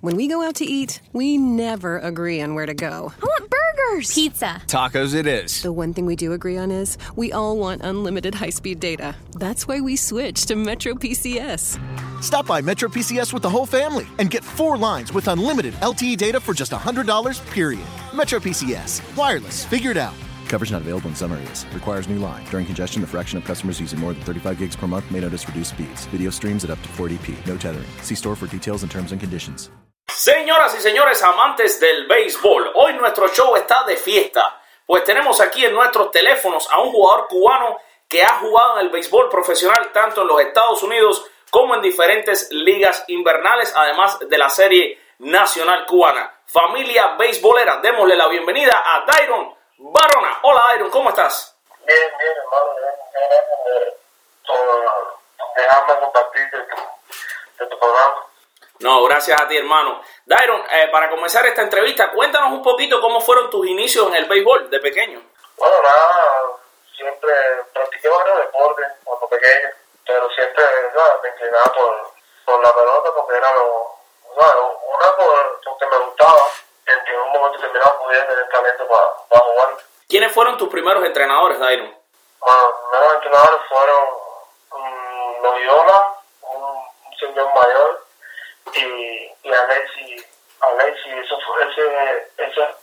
When we go out to eat, we never agree on where to go. I want burgers. Pizza. Tacos it is. The one thing we do agree on is we all want unlimited high speed data. That's why we switched to Metro PCS. Stop by Metro PCS with the whole family and get four lines with unlimited LTE data for just $100, period. Metro PCS. Wireless. Figured out. Coverage not available in some areas. Requires new line. During congestion, the fraction of customers using more than 35 gigs per month may notice reduced speeds. Video streams at up to 480p. No tethering. See store for details and terms and conditions. Señoras y señores amantes del béisbol, hoy nuestro show está de fiesta, pues tenemos aquí en nuestros teléfonos a un jugador cubano que ha jugado en el béisbol profesional tanto en los Estados Unidos como en diferentes ligas invernales, además de la serie nacional cubana. Familia beisbolera, démosle la bienvenida a Dairon Barona. Hola Dairon, ¿cómo estás? Bien, bien, hermano, bien, por dejarme compartir de tu, de tu programa. No, gracias a ti, hermano. Dairon, eh, para comenzar esta entrevista, cuéntanos un poquito cómo fueron tus inicios en el béisbol de pequeño. Bueno, nada, siempre practiqué varios deportes cuando pequeño, pero siempre ¿sabes? me inclinaba por, por la pelota porque era lo, ¿sabes? una por, porque me gustaba, en que en un momento determinado pudiera tener talento para, para jugar. ¿Quiénes fueron tus primeros entrenadores, Dairon? Bueno, los primeros entrenadores fueron um, Loyola, un, un señor mayor, y, y Alexi, Alexi, eso fue, ese, ese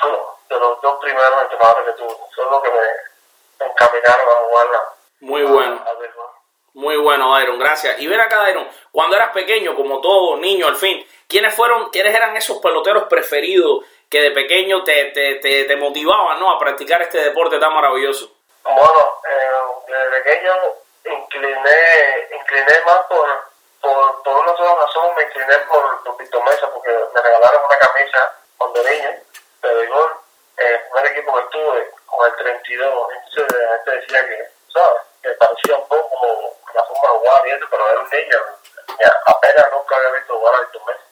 fue de los dos primeros entrenadores que tuve, son los que me, me encaminaron a jugarla. Muy bueno. A. Muy bueno, Dairon, gracias. Y ven acá, Dairon, cuando eras pequeño, como todo niño al fin, ¿quiénes fueron, quiénes eran esos peloteros preferidos que de pequeño te, te, te, te motivaban ¿no? a practicar este deporte tan maravilloso? Bueno, eh, desde pequeño incliné, incliné más por, por, una sola razón, me incliné por, por Víctor Mesa, porque me regalaron una camisa cuando niño, de béisbol, eh, primer equipo que estuve, con el 32, entonces la gente decía que, ¿sabes? Que parecía un poco como la forma de jugar eso, pero era un niño, apenas nunca había visto jugar a Víctor Mesa,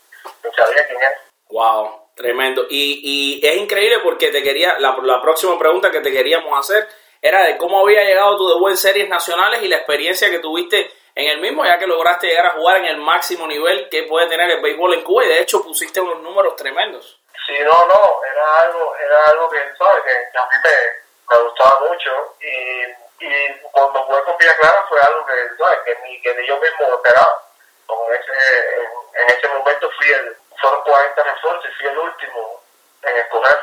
ni sabía quién era. Wow, tremendo. Y, y es increíble porque te quería, la, la próxima pregunta que te queríamos hacer era de cómo había llegado tú de buen series nacionales y la experiencia que tuviste en el mismo, ya que lograste llegar a jugar en el máximo nivel que puede tener el béisbol en Cuba y de hecho pusiste unos números tremendos. Sí, no, no, era algo, era algo que, ¿sabes? Que, a mí me, me gustaba mucho y, y cuando jugué con Villa Clara fue algo que, ¿sabes? Que ni, que ni yo mismo esperaba. Como en ese, en, en ese momento fui el, fueron 40 refuerzos y fui el último en escoger.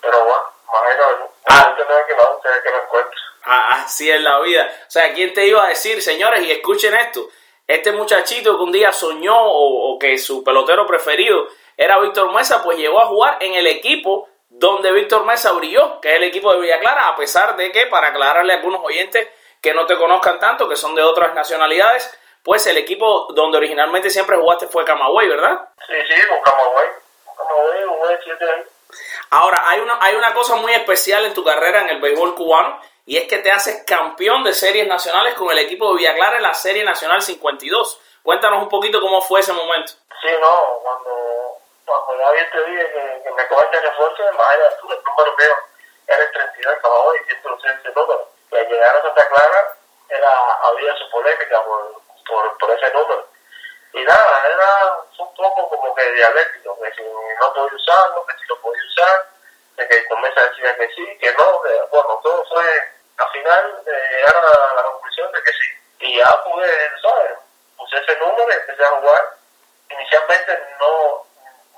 Pero bueno, imagino, Ah. no tener que va ustedes que me encuentro. Así es la vida. O sea, ¿quién te iba a decir, señores? Y escuchen esto. Este muchachito que un día soñó o, o que su pelotero preferido era Víctor Mesa, pues llegó a jugar en el equipo donde Víctor Mesa brilló, que es el equipo de Villa Clara, a pesar de que, para aclararle a algunos oyentes que no te conozcan tanto, que son de otras nacionalidades, pues el equipo donde originalmente siempre jugaste fue Camagüey, ¿verdad? Sí, sí, con Camagüey. Con Camagüey jugué 7 años. Ahora, hay una, hay una cosa muy especial en tu carrera en el béisbol cubano y es que te haces campeón de series nacionales con el equipo de Villa Clara en la Serie Nacional 52. Cuéntanos un poquito cómo fue ese momento. Sí, no, cuando, cuando ya vi te dije que, que me cogen de refuerzo, tú, el número mío era el 32 de Camagüey y siempre usé ese número. Y al llegar a Santa Clara, era, había su polémica por, por, por ese número. Y nada, era un poco como que dialéctico, que si no podía usarlo, que si lo podía usar, de que con Mesa decía que sí, que no, que, bueno, todo fue, al final, eh, llegar a la conclusión de que sí. Y ya pude, ¿sabes? Puse ese número y empecé a jugar. Inicialmente no,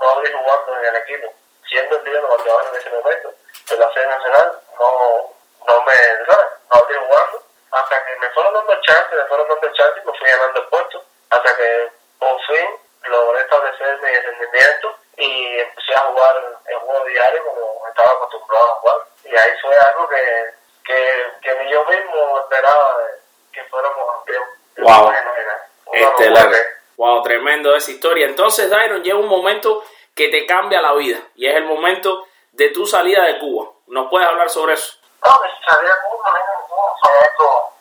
no abrí jugando en el equipo, siendo el líder de los bateadores en ese momento. De la serie nacional no, no me, ¿sabes? No abrí jugando. Hasta que me fueron dando chances, me fueron dando chances y me fui ganando el puesto. Hasta que por fin logré establecer mi rendimiento y empecé a jugar el juego diario como estaba acostumbrado a jugar. Y ahí fue algo que, yo mismo esperaba de que fuéramos campeón. Wow. Estelar. locura. Wow, tremendo esa historia. Entonces, Dairon, llega un momento que te cambia la vida y es el momento de tu salida de Cuba. ¿Nos puedes hablar sobre eso? No, me sabía como no, fue algo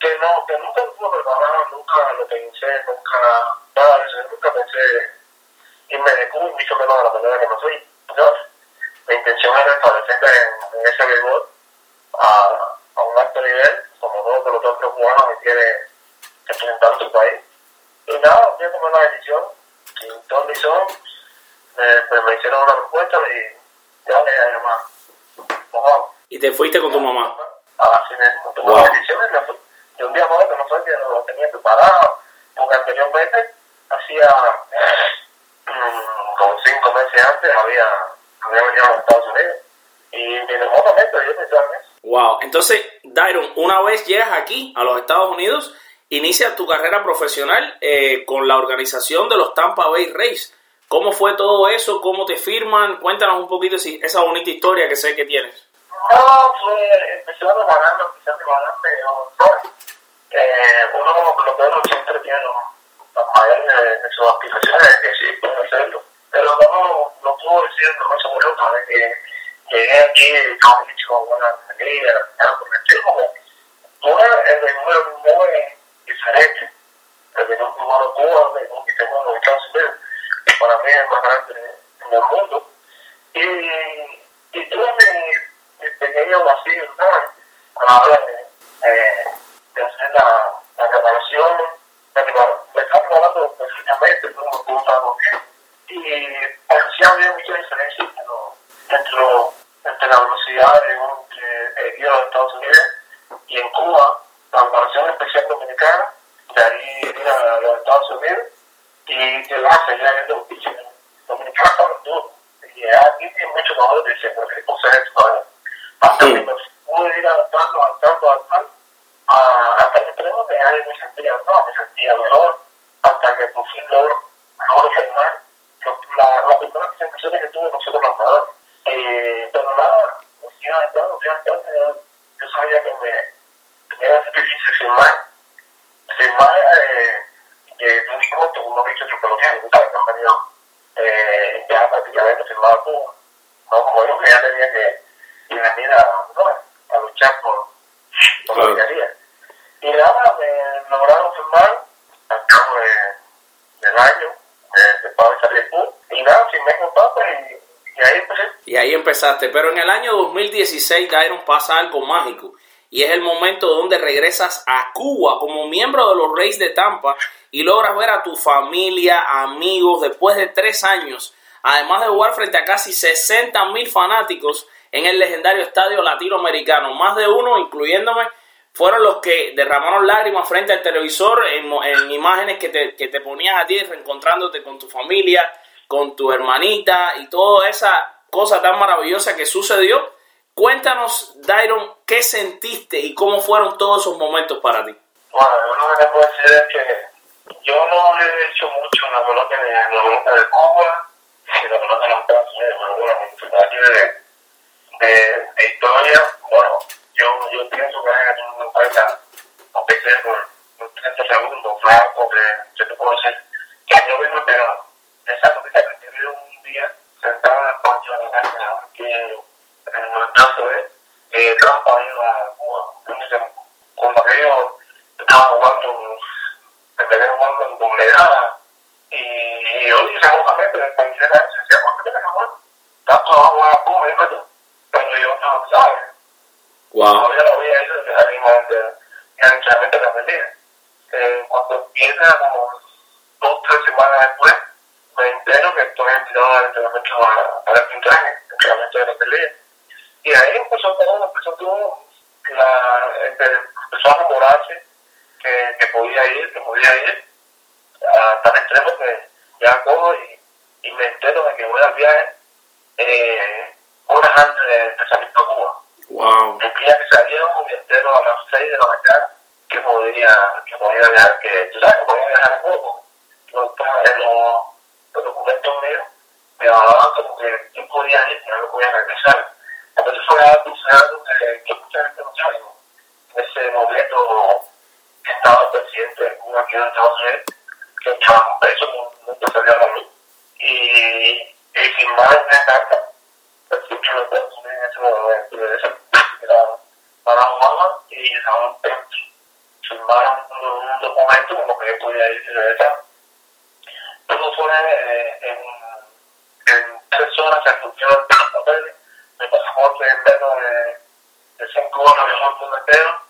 que no, que nunca lo pude preparar, nunca lo pensé, nunca, nada de eso, nunca pensé irme de Cuba, y mucho menos de la manera que me fui. ¿sabes? Mi intención era establecerme en, en ese béisbol a, a un alto nivel, como todo pelotón que cubano que quiere representar su país. Y nada, día tomé la decisión ton ni son, me, me hicieron una propuesta y ya le vamos. Y te fuiste con tu mamá. Así mismo, tomé las decisiones y me fui. Y un día más otro no fue que lo tenía preparado, porque anteriormente hacía mm, como cinco meses antes había, había venido a los Estados Unidos. Y mi remotamente yo pensaba en eso. Wow. Entonces, Dairon, una vez llegas aquí a los Estados Unidos, inicias tu carrera profesional eh, con la organización de los Tampa Bay Rays. ¿Cómo fue todo eso? ¿Cómo te firman? Cuéntanos un poquito esa bonita historia que sé que tienes. No, fue, empecé pero eh, uno como pelotero siempre tiene los mayores de, de sus aspiraciones, de sí, puede. Pero no, no puedo decir no se murió que llegué aquí y hecho con buena familia, estilo, como una, es muy diferente. El menú cubano Cuba, el menú que tengo en los Estados Unidos, que para mí es más grande en el mundo. Y, y tuve mi, mi pequeño vacío, ¿sabes? A la hora de, eh, de hacer la, la prepar- me estaba preparando perfectamente, como tú estabas bien. Y pero sí había mucha diferencia entre, lo- entre la velocidad de un que he ido a los Estados Unidos y en Cuba, la preparación especial dominicana, de ahí ir a los Estados Unidos y que va a seguir habiendo dominicano para todo. Y aquí tiene mucho mejor de decir, porque cosas esto todavía. Hasta que me pude ir adaptando, adaptando, adaptando, a- hasta el extremo que ya me sentía, no, me sentía mejor, hasta que por fin logro, lo- la- las primeras presentaciones que tuve nosotros los jugadores. Eh, adaptando, fui adaptando, yo, yo sabía que me, que era difícil firmar, firmar eh, eh, muy corto, como he dicho. Que han venido eh, ya prácticamente firmado a Cuba, ¿no? Como yo que ya tenía que, venir a, ¿no? a luchar por, por Claro. lo que quería. Y nada, me lograron firmar al cabo de, del año, de, de Pablo salir y nada, firmé con Papa y, y ahí empecé. Y ahí empezaste. Pero en el año 2016, Dairon, pasa algo mágico. Y es el momento donde regresas a Cuba como miembro de los Rays de Tampa y logras ver a tu familia, amigos, después de tres años. Además de jugar frente a casi 60 mil fanáticos en el legendario estadio latinoamericano. Más de uno, incluyéndome, fueron los que derramaron lágrimas frente al televisor en, en imágenes que te, que te ponías a ti reencontrándote con tu familia, con tu hermanita y toda esa cosa tan maravillosa que sucedió. Cuéntanos, Dairon, qué sentiste y cómo fueron todos esos momentos para ti. Bueno, yo lo que te puedo decir es que yo no he hecho mucho en la pelota de la pelota de Cuba la pelota de los Estados Unidos, pero bueno, en términos de, de, de historia, bueno, yo, yo pienso que hay en cuenta, aunque sea por, por 30 segundos, flaco, que yo te puedo decir que yo mismo pero esa noticia que te veo un día sentado en el patio de la casa aquí en el caso de eh, Trump ha ido a Cuba. Entonces, cuando aquello estaba jugando, empecé jugando en comunidad y, y hoy seguramente en cualquier edad se decía, ¿por qué te jugar? Tanto va a jugar a Cuba, y yo, pero yo no, ¿sabes? Todavía lo había hecho desde salimos de el entrenamiento de la pelea. Eh, como dos, tres semanas después, me entero que estoy invitado al entrenamiento a- el pintaje, entrenamiento de la pelea. Y ahí empezó todo, empezó todo, la, empe- empezó a rumorarse que, que podía ir, que podía ir, a tal extremo que ya cojo y, y me entero de que voy al viaje eh, horas antes de, de salir para Cuba. Wow. El día que salieron, me entero a las 6 de la mañana que podía, que podía viajar, que tú sabes que podía viajar en poco. Los, los, documentos míos me hablaban como que yo podía ir, que no podía regresar. Entonces fue algo, que, que mucha gente no sabe. En ese momento estaba el presidente de Cuba aquí en Estados Unidos, que estaba preso, no, no salía a la luz. Y, y firmaron una carta el futuro de Estados Unidos en ese momento, de esa era para Obama y estaban dentro. Firmaron un, un documento como que podía ir regresar. Todo fue eh, en, en tres horas se cumplieron los papeles, mi pasaporte en menos de, de cinco horas viajó el mundo entero,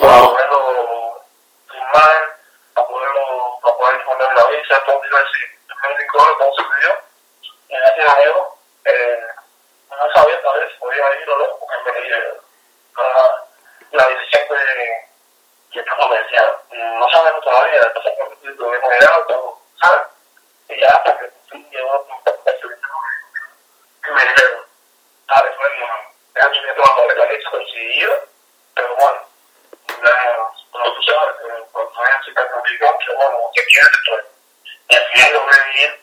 para poderlo firmar, para poderlo, para poder poner la visa, todo iba así, primer rincón, todo sucedió. Y gracias a Dios, eh, no sabía tal vez si podía ir o no, porque me la, la decisión que, que estamos me decía, no sabemos todavía, entonces lo hemos llegado, pero, ¿sabes? Y ya hasta que fin llegó y me dijeron, ¿sabes? Bueno, ya yo me tomado la leche coincidido, pero bueno, la, como tú sabes, cuando es súper complicado, que bueno, que quieres, pues, y al final logré vivir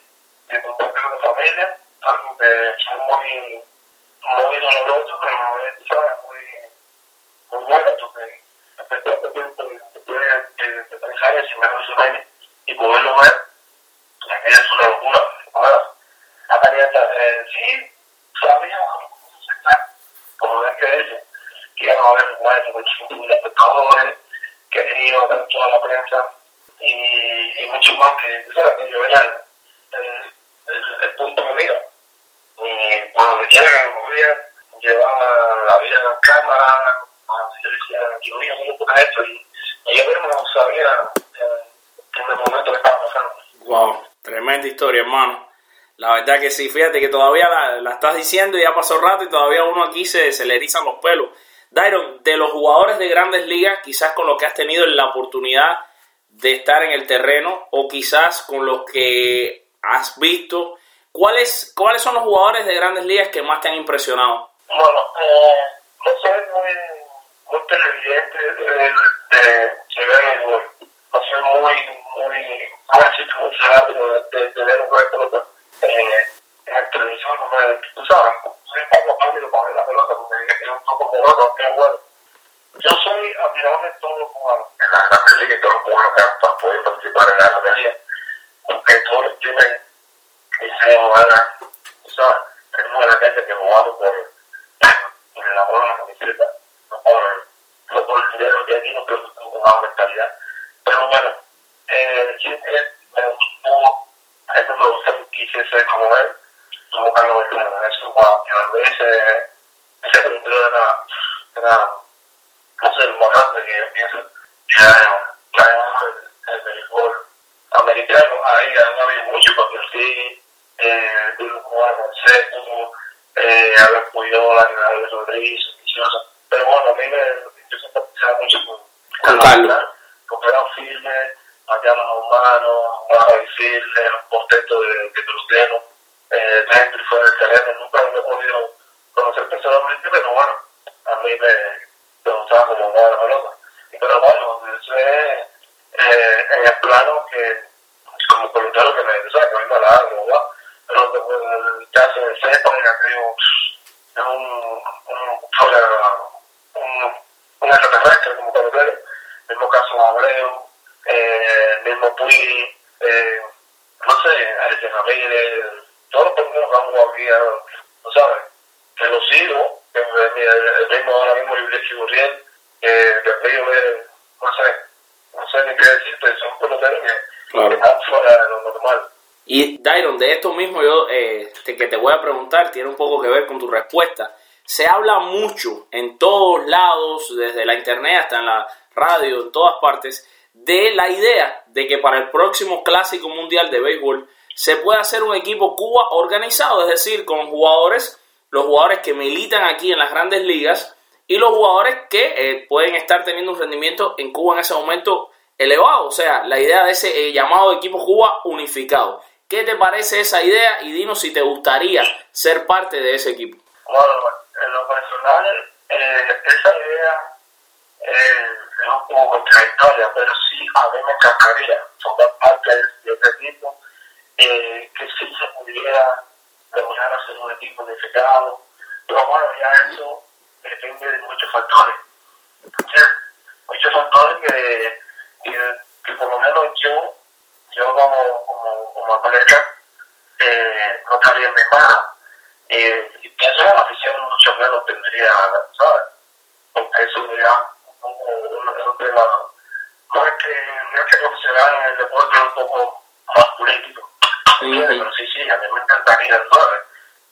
de contacto con familia, algo que fue muy, muy doloroso, pero a la ¿sabes? Muy, muy bueno, porque de de, de, de y de poderlo ver, aquella es una locura. Ahora, la caliente, eh, sí, sabía como ven que dice, que iban a haber muertos, muchos espectadores, que iban a ver toda la prensa, y, y mucho más que, ¿sabes? que yo era el, punto de mira. Y cuando me quiera me llevaba la vida en cámara, yo decía, yo voy a hacer esto, y, yo mismo sabía eh, en el momento que estaba pasando. Wow, tremenda historia, hermano. La verdad que sí, fíjate que todavía la, la, estás diciendo y ya pasó rato y todavía uno aquí se, se le erizan los pelos. Dairon, de los jugadores de grandes ligas, quizás con los que has tenido la oportunidad de estar en el terreno o quizás con los que has visto, ¿cuáles, ¿cuáles son los jugadores de grandes ligas que más te han impresionado? Bueno, eh, no soy muy, televidente de, de, gol. No soy muy, muy, de, de, ver un juego pelota eh, en el televisor, tú sabes, soy un poco rápido para ver la pelota porque es un poco pelota, que bueno. Yo soy admirador de todos los jugadores en la Ligas y todos los podido participar en la Grandes Ligas, porque todos tienen ese ganas, tú sabes, tenemos la gente que jugamos por, por el amor a la camiseta, no por, no por el dinero que aquí no creo que jugamos mentalidad. Pero bueno, eh, siempre me gustó, a eso me gusta, quise ser como él, como Carlos Beltrán, eso, wow, que ese, ese pelotero era, era no sé, lo más grande que yo pienso, que traemos el, el béisbol americano, ahí han habido mucho, porque sí, eh, jugar con Seco, eh, podido la de Rodríguez, pero bueno, a mí me, yo siempre pensaba mucho con, con Carlos, porque era firme, pateaba las manos, jugaba difícil, era un contexto de, de pelotero, eh, dentro y fuera del terreno, nunca he podido conocer personalmente, pero bueno, a mí me me gustaba como la pelota. Pero bueno, eso es eh, en el plano que, como pelotero que me, ¿sabes? Que a la como va. Pero en el caso de Cepa, creo, es un, un, un, un extraterrestre como pelotero. Mismo caso Abreu, eh, mismo Puy, eh, no sé, Alexis Ramírez, todos los que han jugado aquí, ¿no sabes? Que lo sigo, que el mismo ahora mismo Libre Chigurriel, que después yo ver, no sé, no sé ni qué decirte, son peloteros que, Claro. que están fuera de lo normal. Y Dairon, de esto mismo yo eh, te, que te voy a preguntar, tiene un poco que ver con tu respuesta. Se habla mucho en todos lados, desde la internet hasta en la radio, en todas partes, de la idea de que para el próximo Clásico Mundial de Béisbol se pueda hacer un equipo Cuba organizado, es decir, con jugadores, los jugadores que militan aquí en las grandes ligas y los jugadores que eh, pueden estar teniendo un rendimiento en Cuba en ese momento elevado, o sea, la idea de ese eh, llamado equipo Cuba unificado. ¿Qué te parece esa idea? Y dinos si te gustaría ser parte de ese equipo. Bueno, en lo personal, eh, esa idea eh, es un poco contradictoria, pero sí a mí me encantaría formar parte de este equipo, que sí se pudiera lograr hacer un equipo unificado. Pero bueno, ya eso depende de muchos factores. Muchos factores que, que, por lo menos yo, yo como, como, como atleta, eh, no estaría en mi. Eh, y pienso que la afición mucho menos tendría, ¿sabes? Porque eso ya un tema, es que, es que profesional en el deporte un poco más político. Pero sí, sí, a mí me encantaría, ¿sabes?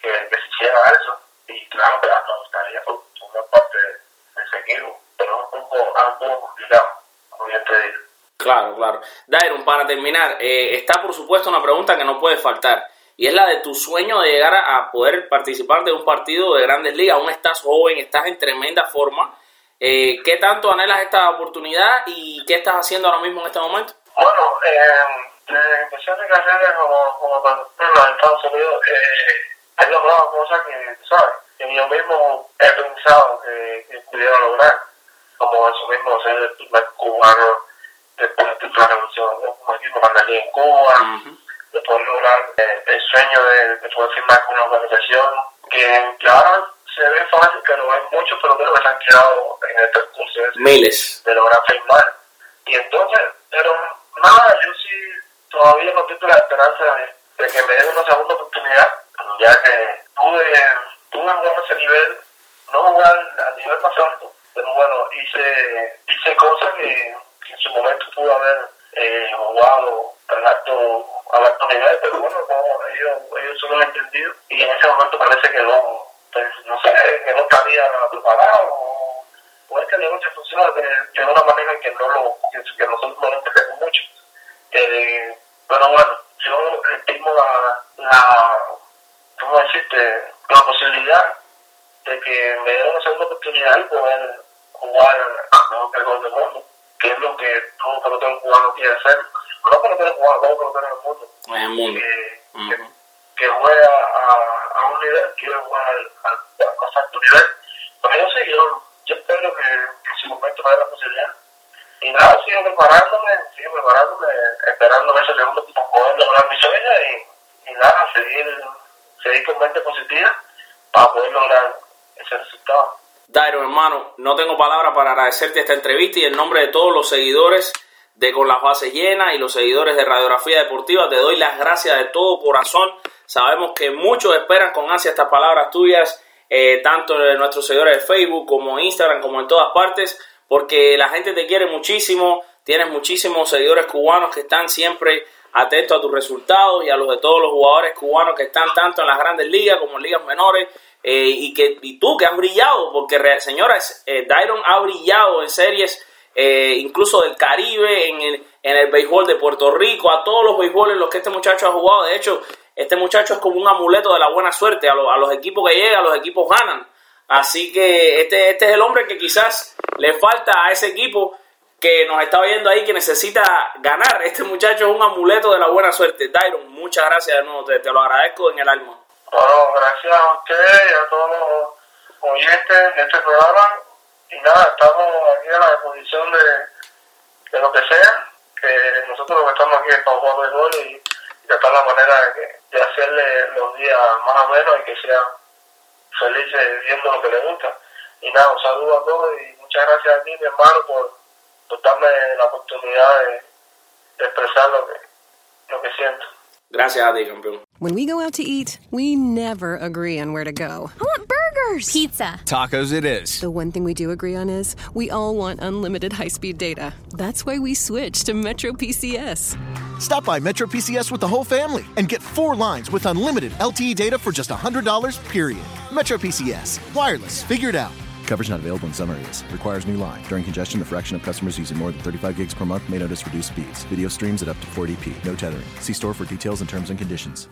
Que, que se hiciera eso. Y claro, que me gustaría formar parte de ese equipo, pero un poco, poco complicado, como bien te digo. Claro, claro. Dairon, para terminar, eh, está por supuesto una pregunta que no puede faltar. Y es la de tu sueño de llegar a, poder participar de un partido de grandes ligas. Aún estás joven, estás en tremenda forma. Eh, ¿Qué tanto anhelas esta oportunidad y qué estás haciendo ahora mismo en este momento? Bueno, eh, desde empecé mi carrera como, como en los Estados Unidos, eh, he logrado cosas que, ¿sabes? Que yo mismo he pensado que, que pudiera lograr, como eso mismo ser el primer cubano después de la revolución, como equipo cuando en Cuba, de poder lograr eh, el sueño de, de, poder firmar con una organización que, que ahora se ve fácil, pero hay muchos peloteros que se han quedado en el percurso Miles. de lograr firmar. Y entonces, pero nada, yo sí todavía no tengo la esperanza de, que me den una segunda oportunidad, ya que pude, pude jugar ese nivel, no jugar a nivel más alto, pero bueno, hice, hice cosas que, en su momento pude haber eh, jugado al alto, al alto nivel, pero bueno, ellos, ellos solo lo entendido y en ese momento parece que no, pues, no sé, que no estaría preparado o es que el negocio funciona de, una manera que no lo que nosotros no lo entendemos mucho. Eh, pero bueno, yo estimo la, la ¿cómo decirte? La posibilidad de que me den una segunda oportunidad y poder jugar al mejor cargo del mundo, que es lo que todo pelotero cubano quiere hacer. No pelotero cubano, todo pelotero en el mundo. En el mundo. Que, uh -huh. que, que, juega a, a, un nivel, quiere jugar al, al, a alto nivel. Pero yo sí, yo, yo espero que, que en su momento me dé la posibilidad y nada, sigo preparándome, sigo preparándome, esperando ese segundo para poder lograr mi sueño y, y nada, seguir, seguir con mente positiva para poder lograr ese resultado. Dairo, hermano, no tengo palabras para agradecerte esta entrevista y en nombre de todos los seguidores de Con las Bases Llenas y los seguidores de Radiografía Deportiva, te doy las gracias de todo corazón. Sabemos que muchos esperan con ansia estas palabras tuyas, eh, tanto en nuestros seguidores de Facebook como Instagram, como en todas partes porque la gente te quiere muchísimo, tienes muchísimos seguidores cubanos que están siempre atentos a tus resultados y a los de todos los jugadores cubanos que están tanto en las grandes ligas como en ligas menores eh, y que y tú que has brillado, porque señoras, eh, Dairon ha brillado en series eh, incluso del Caribe, en el, en el béisbol de Puerto Rico, a todos los béisboles en los que este muchacho ha jugado, de hecho, este muchacho es como un amuleto de la buena suerte, a, lo, a los equipos que llega, los equipos ganan. Así que este, este es el hombre que quizás le falta a ese equipo que nos está viendo ahí que necesita ganar. Este muchacho es un amuleto de la buena suerte. Dairon, muchas gracias de nuevo, te, te lo agradezco en el alma. Bueno, gracias a usted y a todos los oyentes de este programa. Y nada, estamos aquí a la disposición de, de lo que sea. Que nosotros lo que estamos aquí es para jugar gol y, y tratar la manera de, de hacerle los días más o menos y que sea felices viendo lo que le gusta. Y nada, un saludo a todos y muchas gracias a ti, mi hermano, por, por darme la oportunidad de, de expresar lo que, lo que siento. Gracias a ti, campeón. When we go out to eat, we never agree on where to go. I want burgers, pizza, tacos. It is. The one thing we do agree on is we all want unlimited high-speed data. That's why we switched to Metro PCS. Stop by Metro PCS with the whole family and get four lines with unlimited LTE data for just $100, period. Metro PCS. Wireless. Figured out. Coverage not available in some areas. Requires new line. During congestion, the fraction of customers using more than 35 gigs per month may notice reduced speeds. Video streams at up to 40p. No tethering. See store for details and terms and conditions.